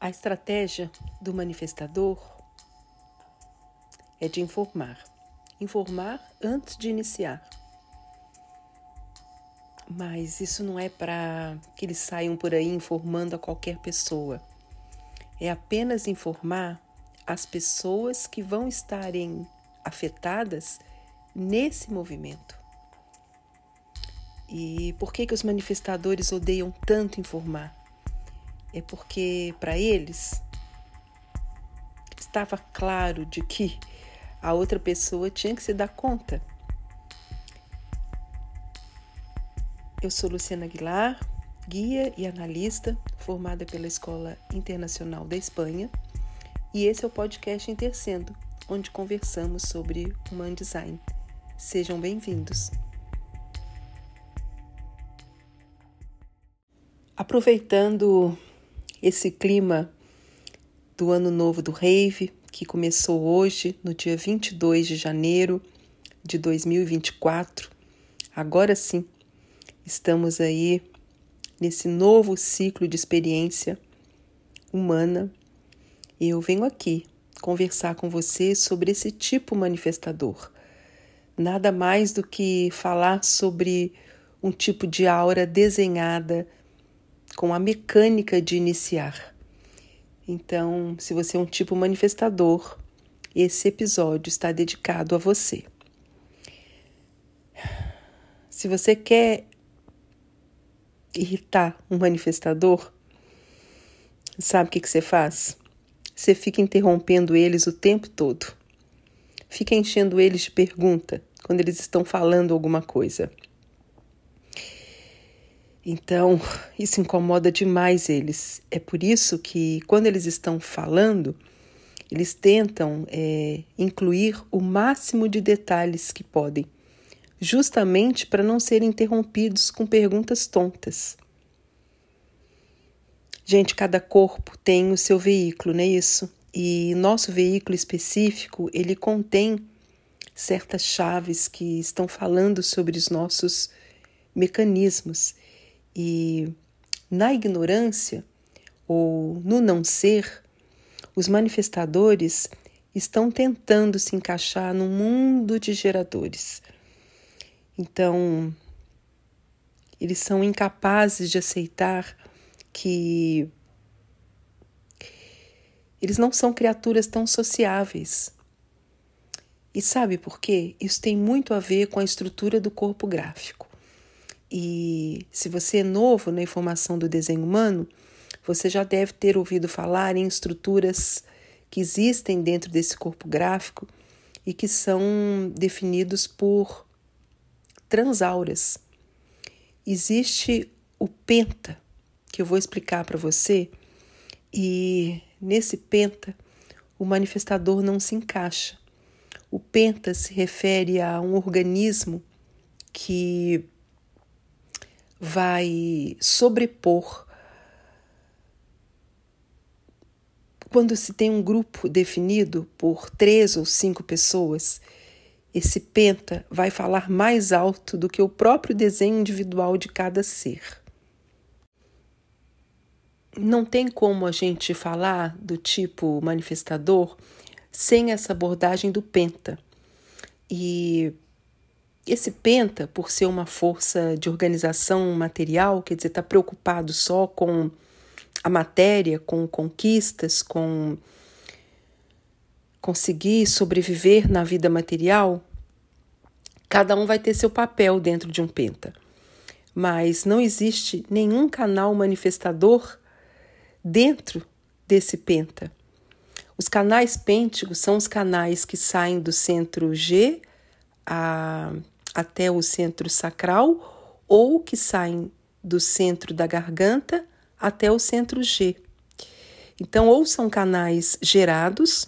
A estratégia do manifestador é de informar. Informar antes de iniciar. Mas isso não é para que eles saiam por aí informando a qualquer pessoa. É apenas informar as pessoas que vão estarem afetadas nesse movimento. E por que, que os manifestadores odeiam tanto informar? É porque, para eles, estava claro de que a outra pessoa tinha que se dar conta. Eu sou Luciana Aguilar, guia e analista formada pela Escola Internacional da Espanha, e esse é o podcast Intercendo, onde conversamos sobre Human Design. Sejam bem-vindos. Aproveitando esse clima do Ano Novo do Rave, que começou hoje, no dia 22 de janeiro de 2024. Agora sim, estamos aí nesse novo ciclo de experiência humana e eu venho aqui conversar com você sobre esse tipo manifestador. Nada mais do que falar sobre um tipo de aura desenhada com a mecânica de iniciar. Então, se você é um tipo manifestador, esse episódio está dedicado a você. Se você quer irritar um manifestador, sabe o que, que você faz? Você fica interrompendo eles o tempo todo. Fica enchendo eles de pergunta quando eles estão falando alguma coisa. Então, isso incomoda demais eles. É por isso que, quando eles estão falando, eles tentam é, incluir o máximo de detalhes que podem, justamente para não serem interrompidos com perguntas tontas. Gente, cada corpo tem o seu veículo, não é isso? E nosso veículo específico, ele contém certas chaves que estão falando sobre os nossos mecanismos. E na ignorância ou no não ser, os manifestadores estão tentando se encaixar no mundo de geradores. Então, eles são incapazes de aceitar que eles não são criaturas tão sociáveis. E sabe por quê? Isso tem muito a ver com a estrutura do corpo gráfico. E se você é novo na informação do desenho humano, você já deve ter ouvido falar em estruturas que existem dentro desse corpo gráfico e que são definidos por transauras. Existe o penta, que eu vou explicar para você, e nesse penta o manifestador não se encaixa. O penta se refere a um organismo que vai sobrepor. Quando se tem um grupo definido por três ou cinco pessoas, esse penta vai falar mais alto do que o próprio desenho individual de cada ser. Não tem como a gente falar do tipo manifestador sem essa abordagem do penta. E esse penta, por ser uma força de organização material, quer dizer, está preocupado só com a matéria, com conquistas, com conseguir sobreviver na vida material, cada um vai ter seu papel dentro de um penta. Mas não existe nenhum canal manifestador dentro desse penta. Os canais pênticos são os canais que saem do centro G a até o centro sacral ou que saem do centro da garganta até o centro G. Então, ou são canais gerados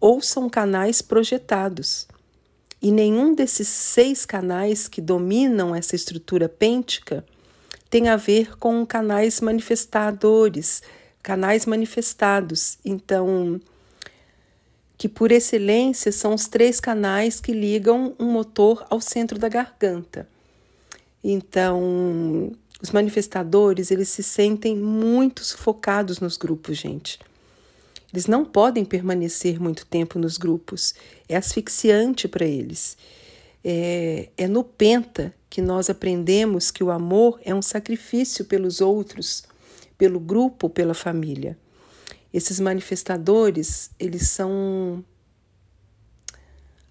ou são canais projetados. E nenhum desses seis canais que dominam essa estrutura pêntica tem a ver com canais manifestadores, canais manifestados. Então, que por excelência são os três canais que ligam um motor ao centro da garganta. Então, Os manifestadores, eles se sentem muito sufocados nos grupos, gente. Eles não podem permanecer muito tempo nos grupos. É asfixiante para eles. É, é no Penta que nós aprendemos que o amor é um sacrifício pelos outros, pelo grupo, pela família. Esses manifestadores, eles são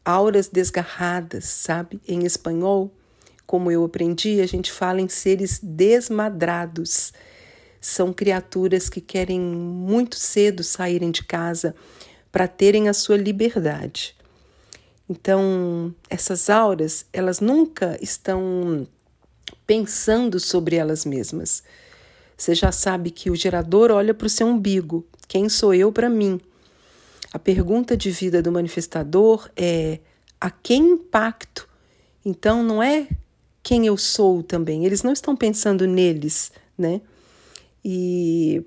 auras desgarradas, sabe? Em espanhol, como eu aprendi, a gente fala em seres desmadrados. São criaturas que querem muito cedo saírem de casa para terem a sua liberdade. Então, essas auras, elas nunca estão pensando sobre elas mesmas. Você já sabe que o gerador olha para o seu umbigo. Quem sou eu para mim? A pergunta de vida do manifestador é: a quem impacto? Então, não é quem eu sou também. Eles não estão pensando neles, né? E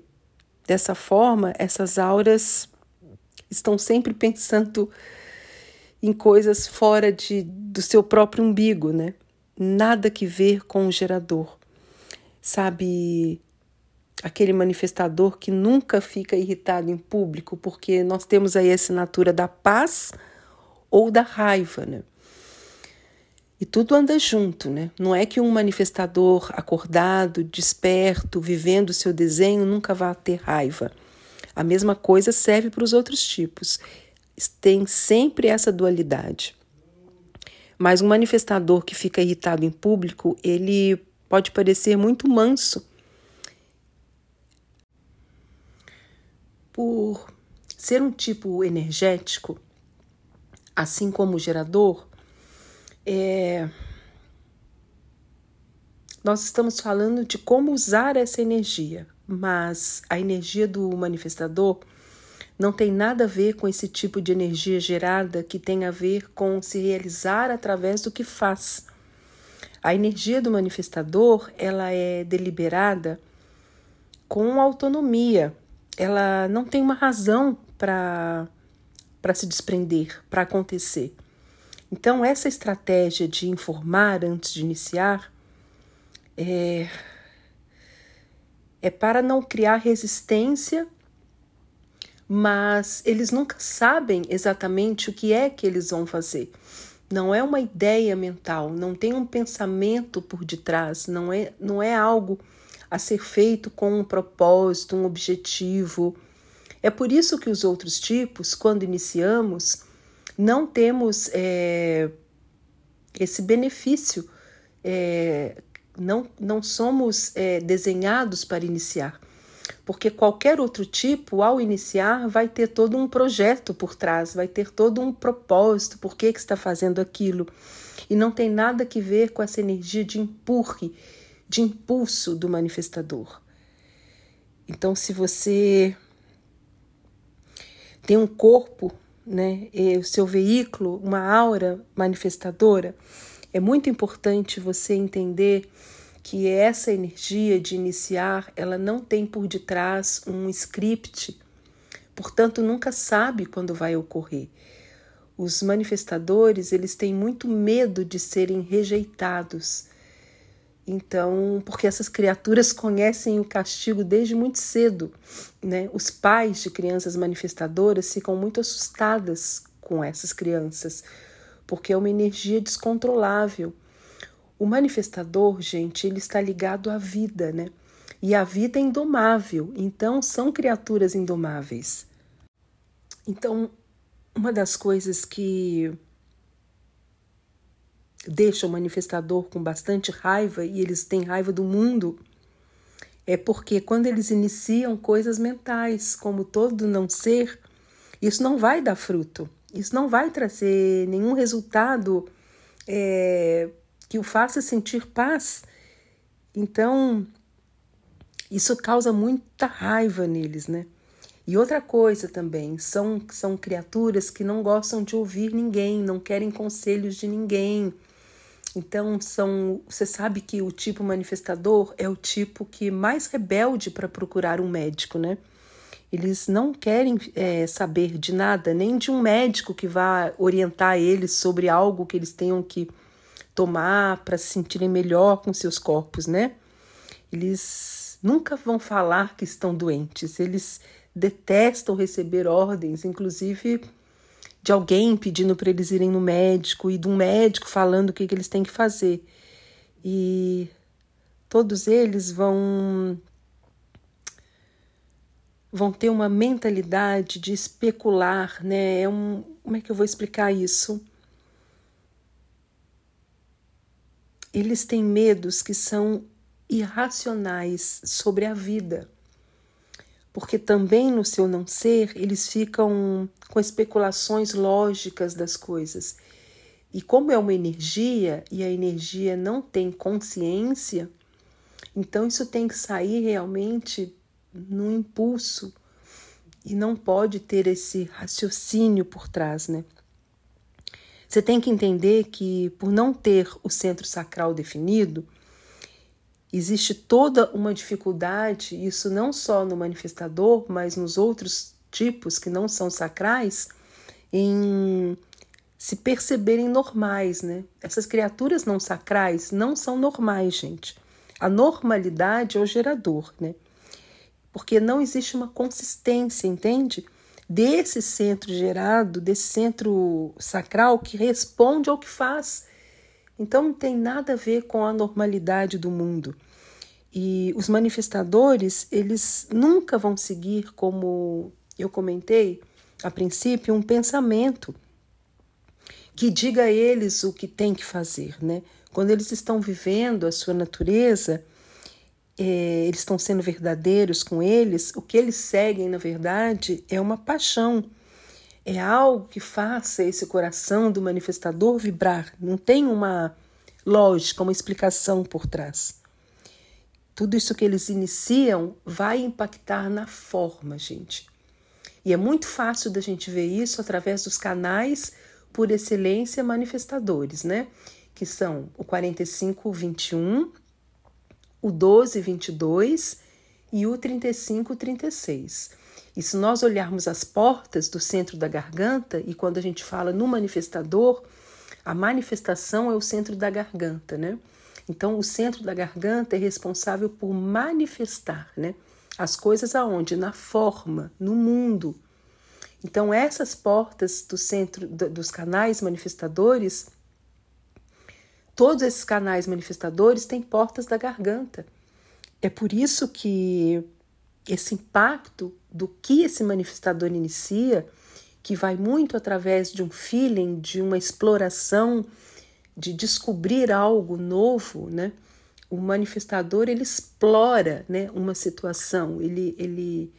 dessa forma, essas auras estão sempre pensando em coisas fora de, do seu próprio umbigo, né? Nada que ver com o gerador. Sabe, aquele manifestador que nunca fica irritado em público, porque nós temos aí a assinatura da paz ou da raiva, né? E tudo anda junto, né? Não é que um manifestador acordado, desperto, vivendo o seu desenho nunca vá ter raiva. A mesma coisa serve para os outros tipos. Tem sempre essa dualidade. Mas um manifestador que fica irritado em público, ele pode parecer muito manso. Por ser um tipo energético, assim como o gerador, é, nós estamos falando de como usar essa energia, mas a energia do manifestador não tem nada a ver com esse tipo de energia gerada que tem a ver com se realizar através do que faz. A energia do manifestador, ela é deliberada com autonomia. Ela não tem uma razão para para se desprender, para acontecer. Então, essa estratégia de informar antes de iniciar é, é para não criar resistência, mas eles nunca sabem exatamente o que é que eles vão fazer. Não é uma ideia mental, não tem um pensamento por detrás, não é, não é algo a ser feito com um propósito, um objetivo. É por isso que os outros tipos, quando iniciamos, não temos é, esse benefício, é, não, não somos é, desenhados para iniciar. Porque qualquer outro tipo, ao iniciar, vai ter todo um projeto por trás, vai ter todo um propósito, por que, que está fazendo aquilo. E não tem nada que ver com essa energia de empurre, de impulso do manifestador. Então, se você tem um corpo né, o seu veículo, uma aura manifestadora, é muito importante você entender que essa energia de iniciar, ela não tem por detrás um script, portanto nunca sabe quando vai ocorrer. Os manifestadores, eles têm muito medo de serem rejeitados. Então, porque essas criaturas conhecem o castigo desde muito cedo, né? Os pais de crianças manifestadoras ficam muito assustadas com essas crianças, porque é uma energia descontrolável. O manifestador, gente, ele está ligado à vida, né? E a vida é indomável, então são criaturas indomáveis. Então, uma das coisas que deixa o manifestador com bastante raiva e eles têm raiva do mundo, é porque quando eles iniciam coisas mentais, como todo não ser, isso não vai dar fruto, isso não vai trazer nenhum resultado é, que o faça sentir paz. Então, isso causa muita raiva neles, né? E outra coisa também, são, são criaturas que não gostam de ouvir ninguém, não querem conselhos de ninguém, então, são, você sabe que o tipo manifestador é o tipo que mais rebelde para procurar um médico, né? Eles não querem é, saber de nada, nem de um médico que vá orientar eles sobre algo que eles tenham que tomar para se sentirem melhor com seus corpos, né? Eles nunca vão falar que estão doentes, eles detestam receber ordens, inclusive de alguém pedindo para eles irem no médico e de um médico falando o que, que eles têm que fazer. E todos eles vão vão ter uma mentalidade de especular, né? É um, como é que eu vou explicar isso? Eles têm medos que são irracionais sobre a vida. Porque também no seu não ser, eles ficam com especulações lógicas das coisas. E como é uma energia e a energia não tem consciência, então isso tem que sair realmente no impulso e não pode ter esse raciocínio por trás, né? Você tem que entender que por não ter o centro sacral definido, existe toda uma dificuldade, isso não só no manifestador, mas nos outros tipos que não são sacrais, em se perceberem normais, né? Essas criaturas não sacrais não são normais, gente. A normalidade é o gerador, né? porque não existe uma consistência, entende? Desse centro gerado, desse centro sacral que responde ao que faz. Então não tem nada a ver com a normalidade do mundo. E os manifestadores, eles nunca vão seguir, como eu comentei a princípio, um pensamento que diga a eles o que tem que fazer, né? Quando eles estão vivendo a sua natureza, é, eles estão sendo verdadeiros com eles, o que eles seguem, na verdade, é uma paixão. É algo que faça esse coração do manifestador vibrar. Não tem uma lógica, uma explicação por trás. Tudo isso que eles iniciam vai impactar na forma, gente. E é muito fácil da gente ver isso através dos canais por excelência manifestadores, né? Que são o 4521 o 1222 e o 3536. E se nós olharmos as portas do centro da garganta, e quando a gente fala no manifestador, a manifestação é o centro da garganta, né? Então, o centro da garganta é responsável por manifestar, né? As coisas aonde? Na forma, no mundo. Então, essas portas do centro dos canais manifestadores Todos esses canais manifestadores têm portas da garganta. É por isso que esse impacto do que esse manifestador inicia, que vai muito através de um feeling, de uma exploração, de descobrir algo novo, né? O manifestador ele explora, né, uma situação, ele ele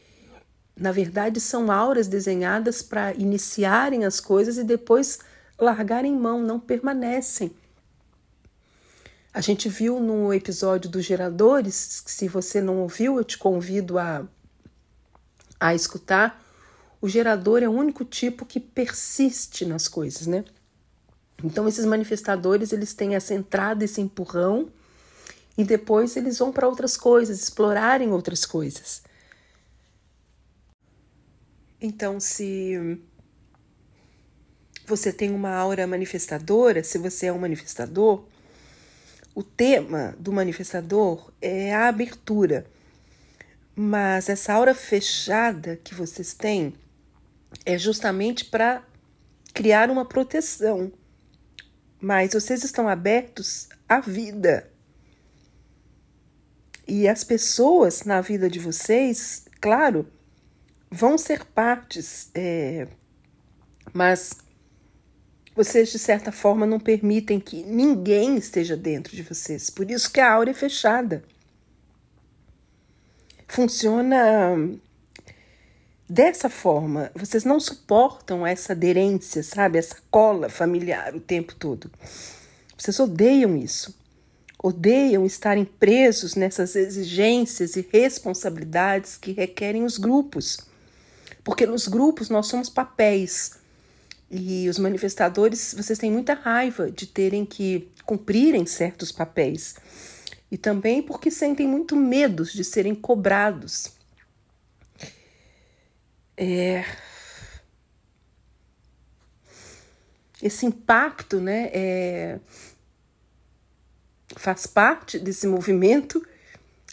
na verdade são auras desenhadas para iniciarem as coisas e depois largarem mão, não permanecem. A gente viu no episódio dos geradores, se você não ouviu, eu te convido a, a escutar. O gerador é o único tipo que persiste nas coisas, né? Então esses manifestadores, eles têm essa entrada, esse empurrão, e depois eles vão para outras coisas, explorarem outras coisas. Então, se você tem uma aura manifestadora, se você é um manifestador, o tema do manifestador é a abertura, mas essa aura fechada que vocês têm é justamente para criar uma proteção. Mas vocês estão abertos à vida. E as pessoas na vida de vocês, claro, vão ser partes, é, mas vocês, de certa forma, não permitem que ninguém esteja dentro de vocês. Por isso que a aura é fechada. Funciona dessa forma. Vocês não suportam essa aderência, sabe? Essa cola familiar o tempo todo. Vocês odeiam isso. Odeiam estarem presos nessas exigências e responsabilidades que requerem os grupos. Porque nos grupos nós somos papéis e os manifestadores, vocês têm muita raiva de terem que cumprirem certos papéis. E também porque sentem muito medo de serem cobrados. É... Esse impacto né, é... faz parte desse movimento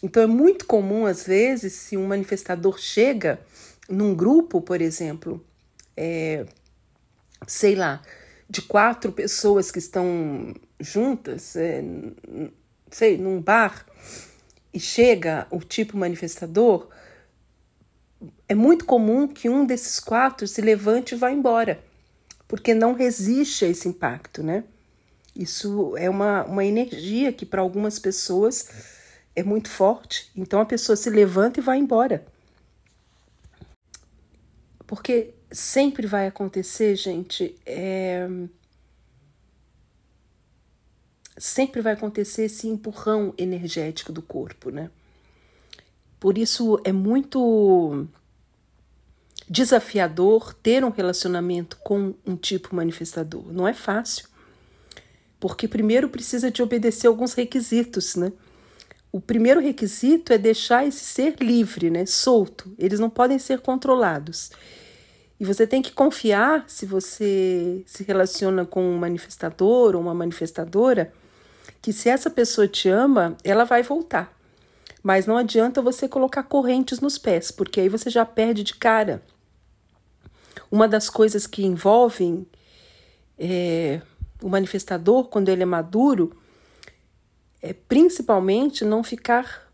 Então é muito comum, às vezes, se um manifestador chega num grupo, por exemplo, é, sei lá, de quatro pessoas que estão juntas, é, sei, num bar, e chega o tipo manifestador, é muito comum que um desses quatro se levante e vá embora, porque não resiste a esse impacto, né? Isso é uma, uma energia que para algumas pessoas é muito forte. Então a pessoa se levanta e vai embora. Porque sempre vai acontecer, gente, é... sempre vai acontecer esse empurrão energético do corpo, né? Por isso é muito desafiador ter um relacionamento com um tipo manifestador. Não é fácil. Porque primeiro precisa de obedecer alguns requisitos, né? O primeiro requisito é deixar esse ser livre, né, solto. Eles não podem ser controlados. E você tem que confiar, se você se relaciona com um manifestador ou uma manifestadora, que se essa pessoa te ama, ela vai voltar. Mas não adianta você colocar correntes nos pés, porque aí você já perde de cara. Uma das coisas que envolvem é, o manifestador, quando ele é maduro, é principalmente não ficar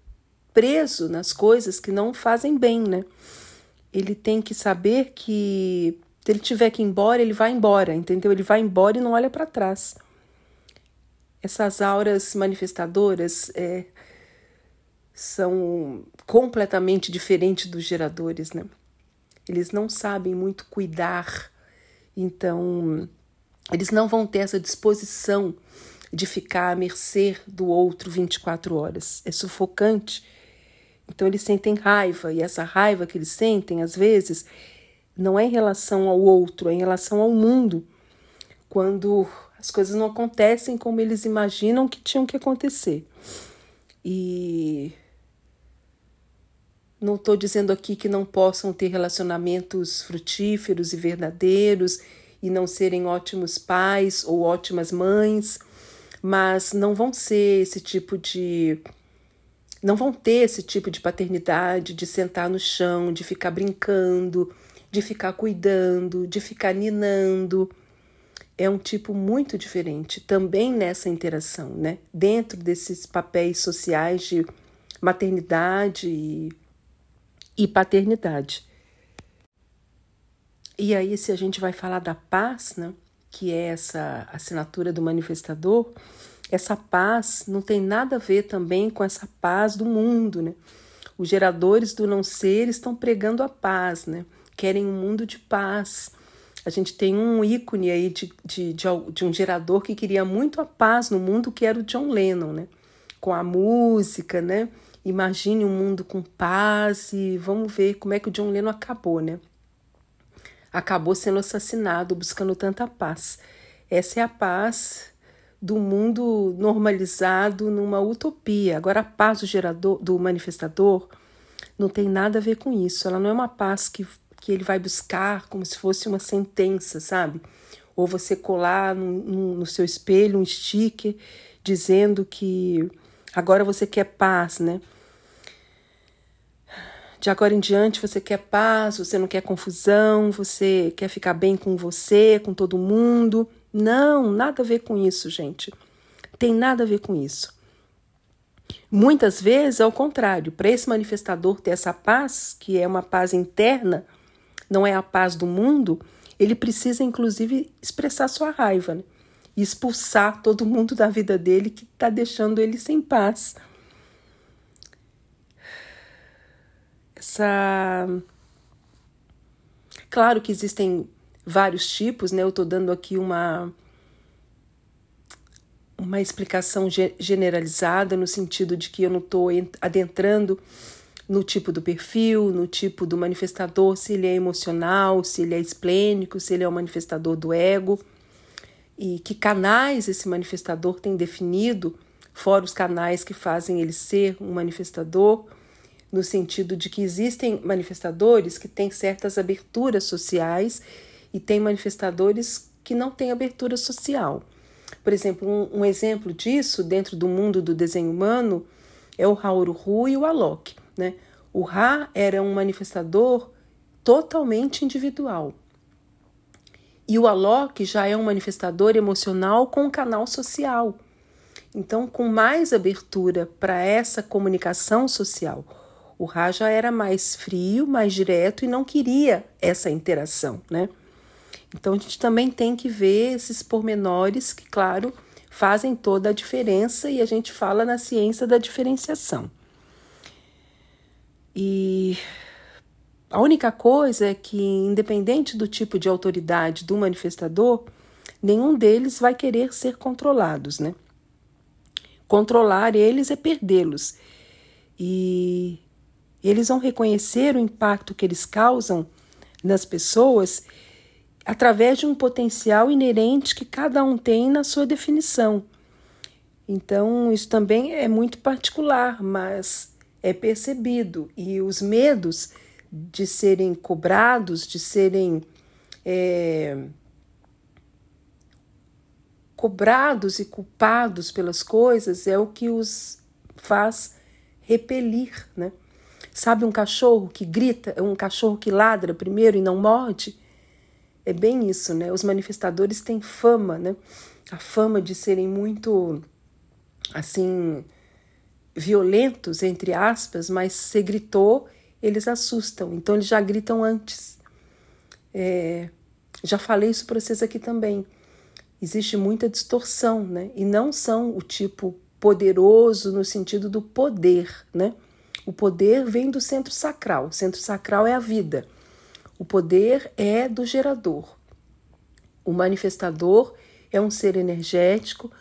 preso nas coisas que não fazem bem, né? Ele tem que saber que se ele tiver que ir embora, ele vai embora, entendeu? Ele vai embora e não olha para trás. Essas auras manifestadoras é, são completamente diferentes dos geradores, né? Eles não sabem muito cuidar, então eles não vão ter essa disposição de ficar à mercê do outro 24 horas. É sufocante então eles sentem raiva, e essa raiva que eles sentem, às vezes, não é em relação ao outro, é em relação ao mundo. Quando as coisas não acontecem como eles imaginam que tinham que acontecer. E não estou dizendo aqui que não possam ter relacionamentos frutíferos e verdadeiros e não serem ótimos pais ou ótimas mães, mas não vão ser esse tipo de não vão ter esse tipo de paternidade de sentar no chão, de ficar brincando, de ficar cuidando, de ficar ninando. É um tipo muito diferente também nessa interação, né? Dentro desses papéis sociais de maternidade e, e paternidade. E aí, se a gente vai falar da paz, né? Que é essa assinatura do manifestador, essa paz não tem nada a ver também com essa paz do mundo, né? Os geradores do não ser estão pregando a paz, né? Querem um mundo de paz. A gente tem um ícone aí de, de, de, de um gerador que queria muito a paz no mundo, que era o John Lennon, né? Com a música, né? Imagine um mundo com paz e vamos ver como é que o John Lennon acabou, né? Acabou sendo assassinado buscando tanta paz. Essa é a paz do mundo normalizado numa utopia. Agora, a paz do gerador, do manifestador, não tem nada a ver com isso. Ela não é uma paz que, que ele vai buscar como se fosse uma sentença, sabe? Ou você colar no, no, no seu espelho um sticker dizendo que agora você quer paz, né? De agora em diante você quer paz, você não quer confusão, você quer ficar bem com você, com todo mundo. Não, nada a ver com isso, gente. Tem nada a ver com isso. Muitas vezes, ao contrário, para esse manifestador ter essa paz, que é uma paz interna, não é a paz do mundo, ele precisa, inclusive, expressar sua raiva né? e expulsar todo mundo da vida dele que está deixando ele sem paz. Essa. Claro que existem vários tipos, né? Eu estou dando aqui uma uma explicação generalizada no sentido de que eu não estou adentrando no tipo do perfil, no tipo do manifestador, se ele é emocional, se ele é esplênico, se ele é o manifestador do ego e que canais esse manifestador tem definido, fora os canais que fazem ele ser um manifestador, no sentido de que existem manifestadores que têm certas aberturas sociais e tem manifestadores que não têm abertura social. Por exemplo, um, um exemplo disso dentro do mundo do desenho humano é o Haoruhu e o Alok, né? O Ra era um manifestador totalmente individual. E o Alok já é um manifestador emocional com um canal social. Então, com mais abertura para essa comunicação social. O Ra já era mais frio, mais direto e não queria essa interação, né? Então a gente também tem que ver esses pormenores que, claro, fazem toda a diferença e a gente fala na ciência da diferenciação. E a única coisa é que, independente do tipo de autoridade do manifestador, nenhum deles vai querer ser controlados, né? Controlar eles é perdê-los. E eles vão reconhecer o impacto que eles causam nas pessoas através de um potencial inerente que cada um tem na sua definição. Então, isso também é muito particular, mas é percebido. E os medos de serem cobrados, de serem é, cobrados e culpados pelas coisas, é o que os faz repelir, né? Sabe um cachorro que grita, um cachorro que ladra primeiro e não morde? É bem isso, né? Os manifestadores têm fama, né? A fama de serem muito, assim, violentos, entre aspas, mas se gritou, eles assustam. Então, eles já gritam antes. É, já falei isso para vocês aqui também. Existe muita distorção, né? E não são o tipo poderoso no sentido do poder, né? O poder vem do centro sacral. O centro sacral é a vida. O poder é do gerador. O manifestador é um ser energético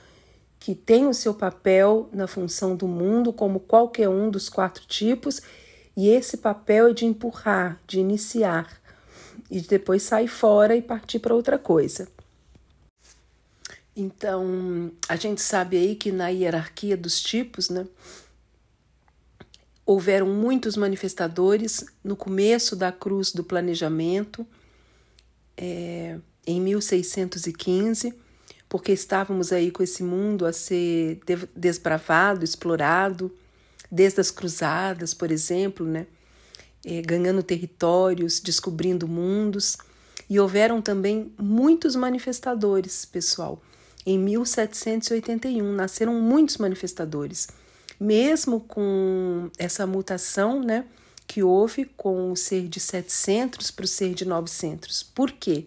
que tem o seu papel na função do mundo, como qualquer um dos quatro tipos, e esse papel é de empurrar, de iniciar, e depois sair fora e partir para outra coisa. Então, a gente sabe aí que na hierarquia dos tipos, né, houveram muitos manifestadores no começo da cruz do planejamento, é, em 1615, porque estávamos aí com esse mundo a ser desbravado, explorado, desde as cruzadas, por exemplo, né? É, ganhando territórios, descobrindo mundos. E houveram também muitos manifestadores, pessoal. Em 1781 nasceram muitos manifestadores mesmo com essa mutação, né, que houve com o ser de 700 para o ser de 900. Por quê?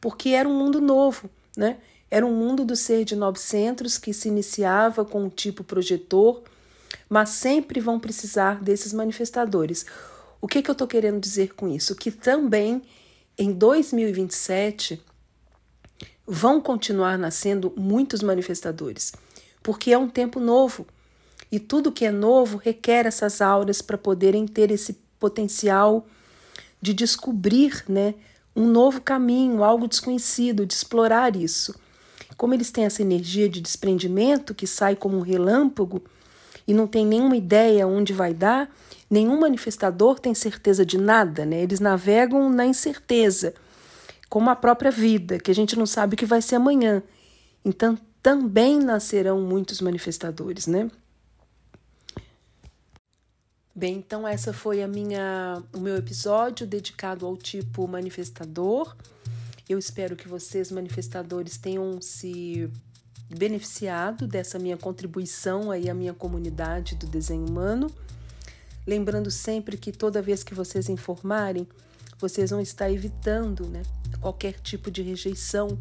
Porque era um mundo novo, né? Era um mundo do ser de 900 que se iniciava com o tipo projetor, mas sempre vão precisar desses manifestadores. O que, que eu estou querendo dizer com isso? Que também em 2027 vão continuar nascendo muitos manifestadores, porque é um tempo novo e tudo que é novo requer essas auras para poderem ter esse potencial de descobrir né, um novo caminho, algo desconhecido, de explorar isso. Como eles têm essa energia de desprendimento que sai como um relâmpago e não tem nenhuma ideia onde vai dar, nenhum manifestador tem certeza de nada, né? Eles navegam na incerteza, como a própria vida, que a gente não sabe o que vai ser amanhã. Então também nascerão muitos manifestadores, né? Bem, então essa foi a minha o meu episódio dedicado ao tipo manifestador. Eu espero que vocês manifestadores tenham se beneficiado dessa minha contribuição aí à minha comunidade do desenho humano. Lembrando sempre que toda vez que vocês informarem, vocês vão estar evitando, né, qualquer tipo de rejeição,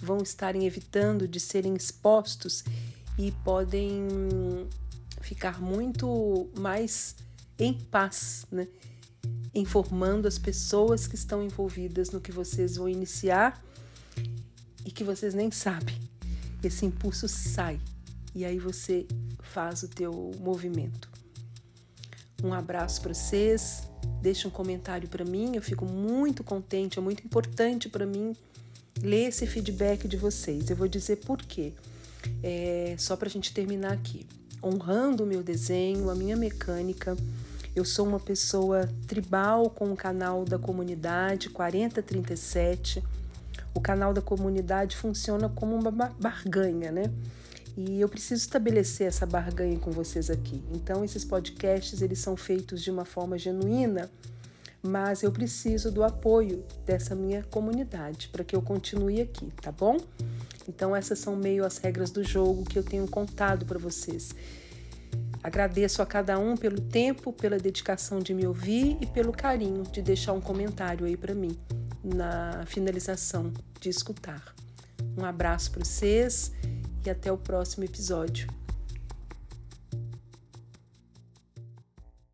vão estarem evitando de serem expostos e podem ficar muito mais em paz, né? informando as pessoas que estão envolvidas no que vocês vão iniciar e que vocês nem sabem. Esse impulso sai e aí você faz o teu movimento. Um abraço para vocês. Deixe um comentário para mim. Eu fico muito contente, é muito importante para mim ler esse feedback de vocês. Eu vou dizer por quê. É, só para a gente terminar aqui. Honrando o meu desenho, a minha mecânica, eu sou uma pessoa tribal com o canal da comunidade 4037. O canal da comunidade funciona como uma barganha, né? E eu preciso estabelecer essa barganha com vocês aqui. Então esses podcasts eles são feitos de uma forma genuína, mas eu preciso do apoio dessa minha comunidade para que eu continue aqui, tá bom? Então essas são meio as regras do jogo que eu tenho contado para vocês. Agradeço a cada um pelo tempo, pela dedicação de me ouvir e pelo carinho de deixar um comentário aí para mim na finalização de escutar. Um abraço para vocês e até o próximo episódio.